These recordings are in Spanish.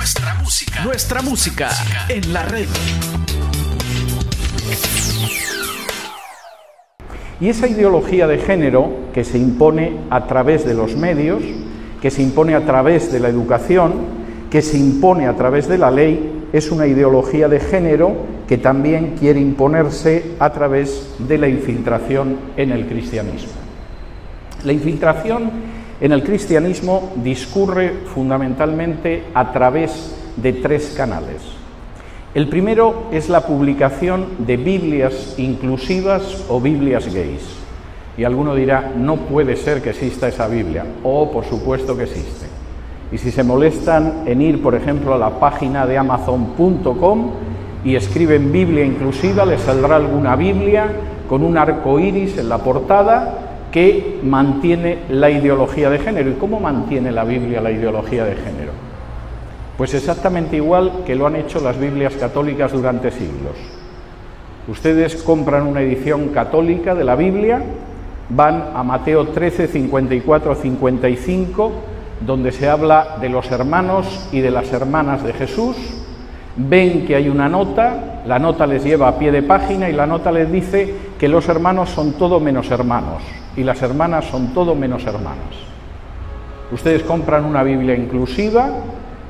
Nuestra música. Nuestra música en la red. Y esa ideología de género que se impone a través de los medios, que se impone a través de la educación, que se impone a través de la ley, es una ideología de género que también quiere imponerse a través de la infiltración en el cristianismo. La infiltración en el cristianismo discurre fundamentalmente a través de tres canales. El primero es la publicación de Biblias inclusivas o Biblias gays. Y alguno dirá, no puede ser que exista esa Biblia. Oh, por supuesto que existe. Y si se molestan en ir, por ejemplo, a la página de amazon.com y escriben Biblia inclusiva, les saldrá alguna Biblia con un arco iris en la portada que mantiene la ideología de género. ¿Y cómo mantiene la Biblia la ideología de género? Pues exactamente igual que lo han hecho las Biblias católicas durante siglos. Ustedes compran una edición católica de la Biblia, van a Mateo 13, 54, 55, donde se habla de los hermanos y de las hermanas de Jesús, ven que hay una nota, la nota les lleva a pie de página y la nota les dice que los hermanos son todo menos hermanos y las hermanas son todo menos hermanas. Ustedes compran una Biblia inclusiva,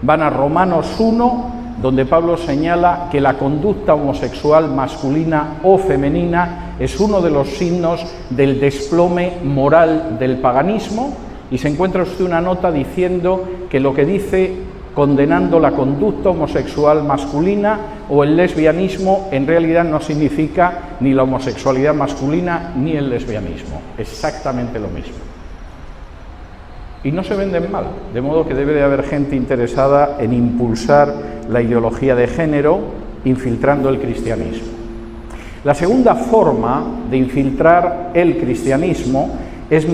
van a Romanos 1, donde Pablo señala que la conducta homosexual masculina o femenina es uno de los signos del desplome moral del paganismo y se encuentra usted una nota diciendo que lo que dice condenando la conducta homosexual masculina o el lesbianismo en realidad no significa ni la homosexualidad masculina ni el lesbianismo, exactamente lo mismo. Y no se venden mal, de modo que debe de haber gente interesada en impulsar la ideología de género infiltrando el cristianismo. La segunda forma de infiltrar el cristianismo es,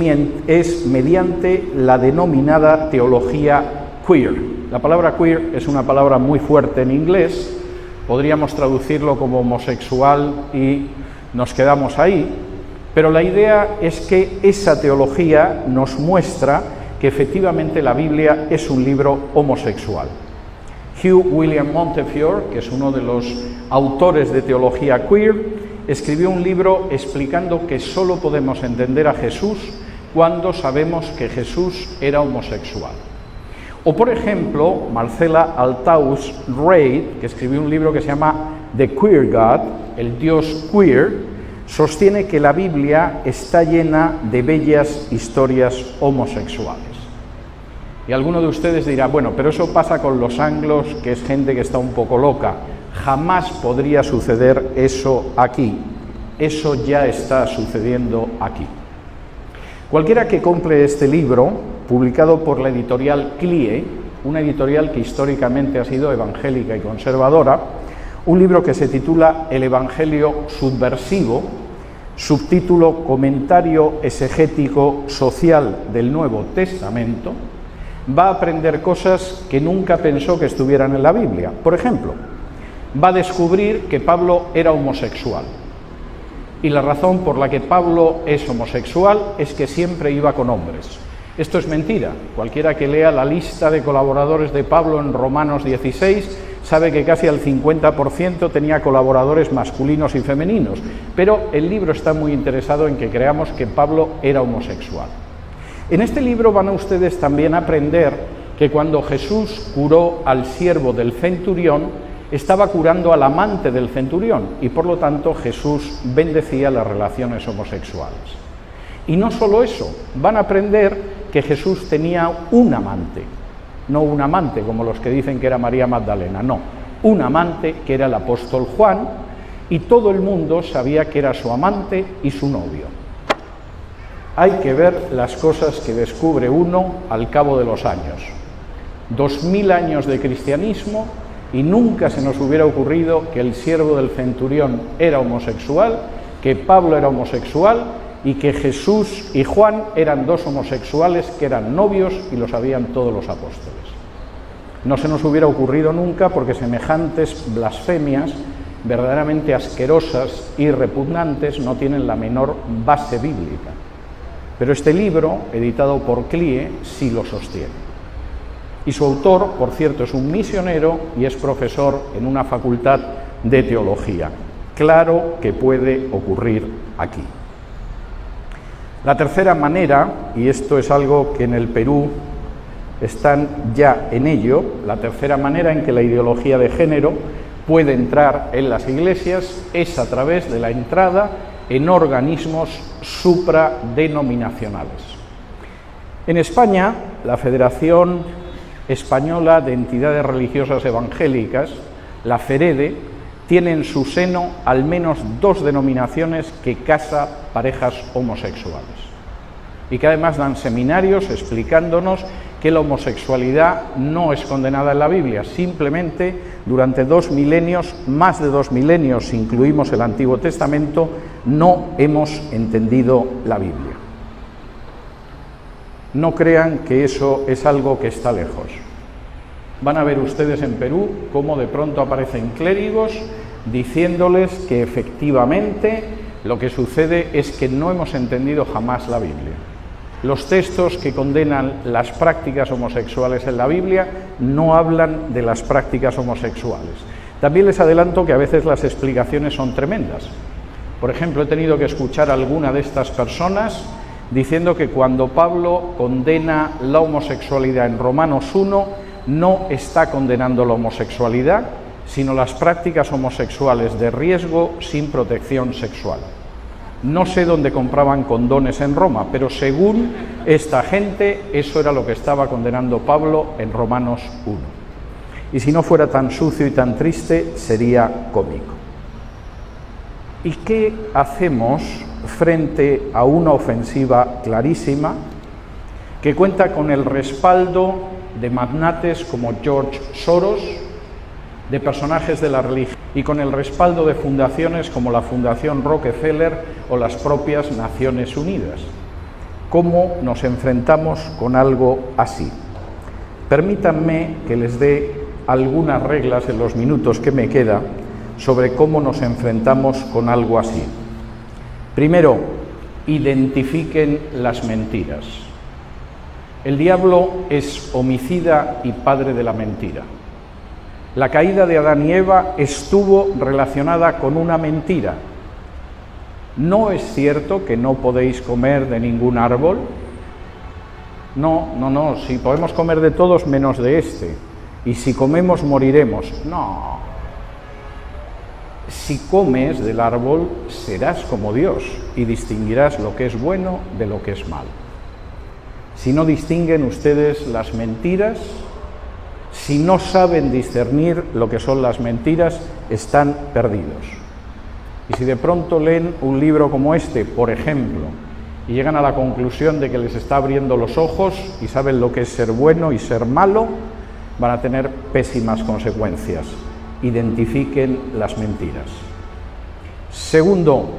es mediante la denominada teología queer, la palabra queer es una palabra muy fuerte en inglés, podríamos traducirlo como homosexual y nos quedamos ahí, pero la idea es que esa teología nos muestra que efectivamente la Biblia es un libro homosexual. Hugh William Montefiore, que es uno de los autores de teología queer, escribió un libro explicando que solo podemos entender a Jesús cuando sabemos que Jesús era homosexual. O, por ejemplo, Marcela Altaus Reid, que escribió un libro que se llama The Queer God, el Dios queer, sostiene que la Biblia está llena de bellas historias homosexuales. Y alguno de ustedes dirá, bueno, pero eso pasa con los anglos, que es gente que está un poco loca. Jamás podría suceder eso aquí. Eso ya está sucediendo aquí. Cualquiera que compre este libro publicado por la editorial CLIE, una editorial que históricamente ha sido evangélica y conservadora, un libro que se titula El Evangelio Subversivo, subtítulo Comentario exegético social del Nuevo Testamento, va a aprender cosas que nunca pensó que estuvieran en la Biblia. Por ejemplo, va a descubrir que Pablo era homosexual. Y la razón por la que Pablo es homosexual es que siempre iba con hombres. Esto es mentira. Cualquiera que lea la lista de colaboradores de Pablo en Romanos 16 sabe que casi al 50% tenía colaboradores masculinos y femeninos, pero el libro está muy interesado en que creamos que Pablo era homosexual. En este libro van a ustedes también a aprender que cuando Jesús curó al siervo del centurión, estaba curando al amante del centurión y por lo tanto Jesús bendecía las relaciones homosexuales. Y no solo eso, van a aprender que Jesús tenía un amante, no un amante como los que dicen que era María Magdalena, no, un amante que era el apóstol Juan y todo el mundo sabía que era su amante y su novio. Hay que ver las cosas que descubre uno al cabo de los años. Dos mil años de cristianismo y nunca se nos hubiera ocurrido que el siervo del centurión era homosexual, que Pablo era homosexual y que Jesús y Juan eran dos homosexuales que eran novios y lo sabían todos los apóstoles. No se nos hubiera ocurrido nunca porque semejantes blasfemias verdaderamente asquerosas y repugnantes no tienen la menor base bíblica. Pero este libro, editado por Clie, sí lo sostiene. Y su autor, por cierto, es un misionero y es profesor en una facultad de teología. Claro que puede ocurrir aquí. La tercera manera, y esto es algo que en el Perú están ya en ello, la tercera manera en que la ideología de género puede entrar en las iglesias es a través de la entrada en organismos supradenominacionales. En España, la Federación Española de Entidades Religiosas Evangélicas, la FEREDE, tiene en su seno al menos dos denominaciones que casa parejas homosexuales y que además dan seminarios explicándonos que la homosexualidad no es condenada en la Biblia, simplemente durante dos milenios, más de dos milenios, incluimos el Antiguo Testamento, no hemos entendido la Biblia. No crean que eso es algo que está lejos. Van a ver ustedes en Perú cómo de pronto aparecen clérigos diciéndoles que efectivamente lo que sucede es que no hemos entendido jamás la Biblia. Los textos que condenan las prácticas homosexuales en la Biblia no hablan de las prácticas homosexuales. También les adelanto que a veces las explicaciones son tremendas. Por ejemplo, he tenido que escuchar a alguna de estas personas diciendo que cuando Pablo condena la homosexualidad en Romanos 1, no está condenando la homosexualidad, sino las prácticas homosexuales de riesgo sin protección sexual. No sé dónde compraban condones en Roma, pero según esta gente, eso era lo que estaba condenando Pablo en Romanos 1. Y si no fuera tan sucio y tan triste, sería cómico. ¿Y qué hacemos frente a una ofensiva clarísima que cuenta con el respaldo de magnates como George Soros, de personajes de la religión y con el respaldo de fundaciones como la Fundación Rockefeller o las propias Naciones Unidas. ¿Cómo nos enfrentamos con algo así? Permítanme que les dé algunas reglas en los minutos que me queda sobre cómo nos enfrentamos con algo así. Primero, identifiquen las mentiras. El diablo es homicida y padre de la mentira. La caída de Adán y Eva estuvo relacionada con una mentira. ¿No es cierto que no podéis comer de ningún árbol? No, no, no, si podemos comer de todos menos de este. Y si comemos moriremos. No. Si comes del árbol serás como Dios y distinguirás lo que es bueno de lo que es malo. Si no distinguen ustedes las mentiras, si no saben discernir lo que son las mentiras, están perdidos. Y si de pronto leen un libro como este, por ejemplo, y llegan a la conclusión de que les está abriendo los ojos y saben lo que es ser bueno y ser malo, van a tener pésimas consecuencias. Identifiquen las mentiras. Segundo,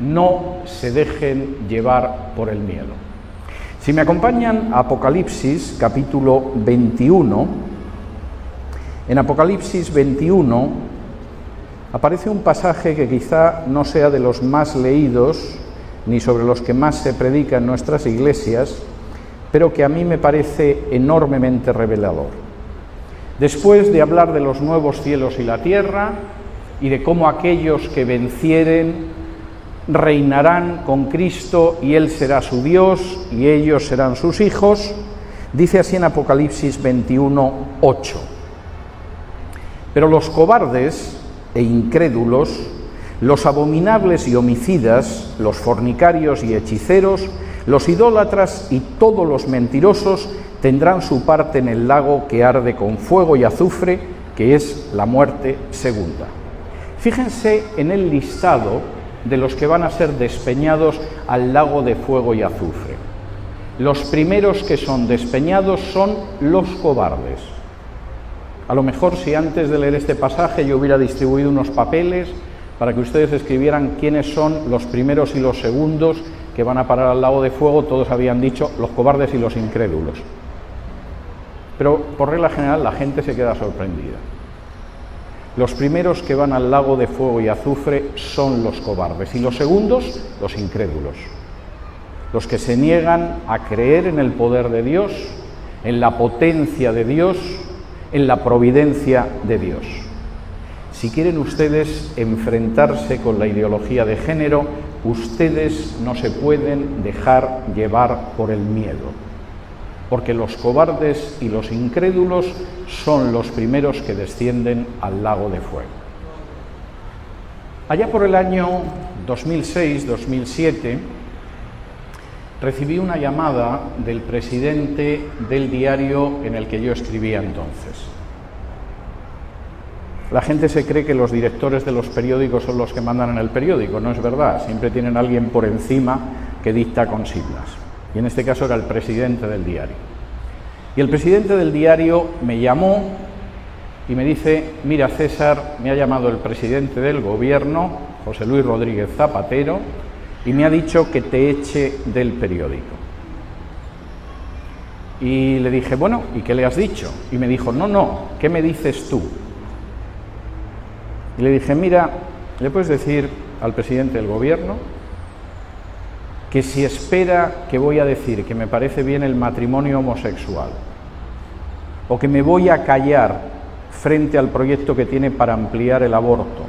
no se dejen llevar por el miedo. Si me acompañan a Apocalipsis capítulo 21, en Apocalipsis 21 aparece un pasaje que quizá no sea de los más leídos ni sobre los que más se predica en nuestras iglesias, pero que a mí me parece enormemente revelador. Después de hablar de los nuevos cielos y la tierra y de cómo aquellos que vencieren reinarán con Cristo y Él será su Dios y ellos serán sus hijos, dice así en Apocalipsis 21, 8. Pero los cobardes e incrédulos, los abominables y homicidas, los fornicarios y hechiceros, los idólatras y todos los mentirosos tendrán su parte en el lago que arde con fuego y azufre, que es la muerte segunda. Fíjense en el listado de los que van a ser despeñados al lago de fuego y azufre. Los primeros que son despeñados son los cobardes. A lo mejor si antes de leer este pasaje yo hubiera distribuido unos papeles para que ustedes escribieran quiénes son los primeros y los segundos que van a parar al lago de fuego, todos habían dicho los cobardes y los incrédulos. Pero por regla general la gente se queda sorprendida. Los primeros que van al lago de fuego y azufre son los cobardes y los segundos los incrédulos. Los que se niegan a creer en el poder de Dios en la potencia de Dios, en la providencia de Dios. Si quieren ustedes enfrentarse con la ideología de género, ustedes no se pueden dejar llevar por el miedo, porque los cobardes y los incrédulos son los primeros que descienden al lago de fuego. Allá por el año 2006-2007, recibí una llamada del presidente del diario en el que yo escribía entonces. La gente se cree que los directores de los periódicos son los que mandan en el periódico, no es verdad, siempre tienen alguien por encima que dicta consignas. Y en este caso era el presidente del diario. Y el presidente del diario me llamó y me dice, mira César, me ha llamado el presidente del gobierno, José Luis Rodríguez Zapatero, y me ha dicho que te eche del periódico. Y le dije, bueno, ¿y qué le has dicho? Y me dijo, no, no, ¿qué me dices tú? Y le dije, mira, ¿le puedes decir al presidente del gobierno que si espera que voy a decir que me parece bien el matrimonio homosexual o que me voy a callar frente al proyecto que tiene para ampliar el aborto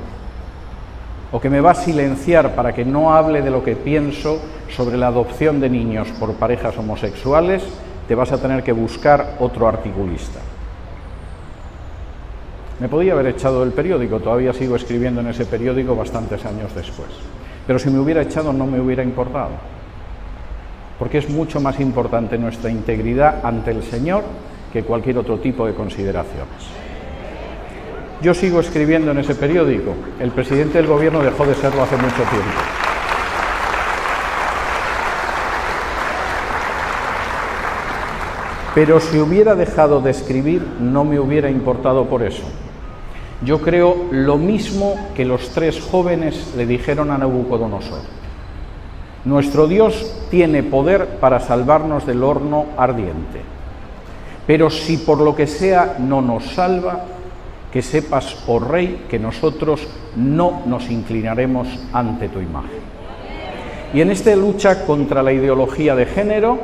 o que me va a silenciar para que no hable de lo que pienso sobre la adopción de niños por parejas homosexuales, te vas a tener que buscar otro articulista. Me podía haber echado del periódico, todavía sigo escribiendo en ese periódico bastantes años después. Pero si me hubiera echado no me hubiera importado, porque es mucho más importante nuestra integridad ante el Señor que cualquier otro tipo de consideraciones. Yo sigo escribiendo en ese periódico, el presidente del gobierno dejó de serlo hace mucho tiempo. Pero si hubiera dejado de escribir, no me hubiera importado por eso. Yo creo lo mismo que los tres jóvenes le dijeron a Nabucodonosor. Nuestro Dios tiene poder para salvarnos del horno ardiente. Pero si por lo que sea no nos salva, que sepas, oh Rey, que nosotros no nos inclinaremos ante tu imagen. Y en esta lucha contra la ideología de género,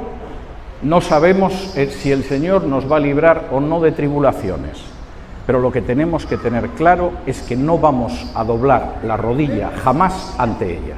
no sabemos eh, si el Señor nos va a librar o no de tribulaciones pero lo que tenemos que tener claro es que no vamos a doblar la rodilla jamás ante ella.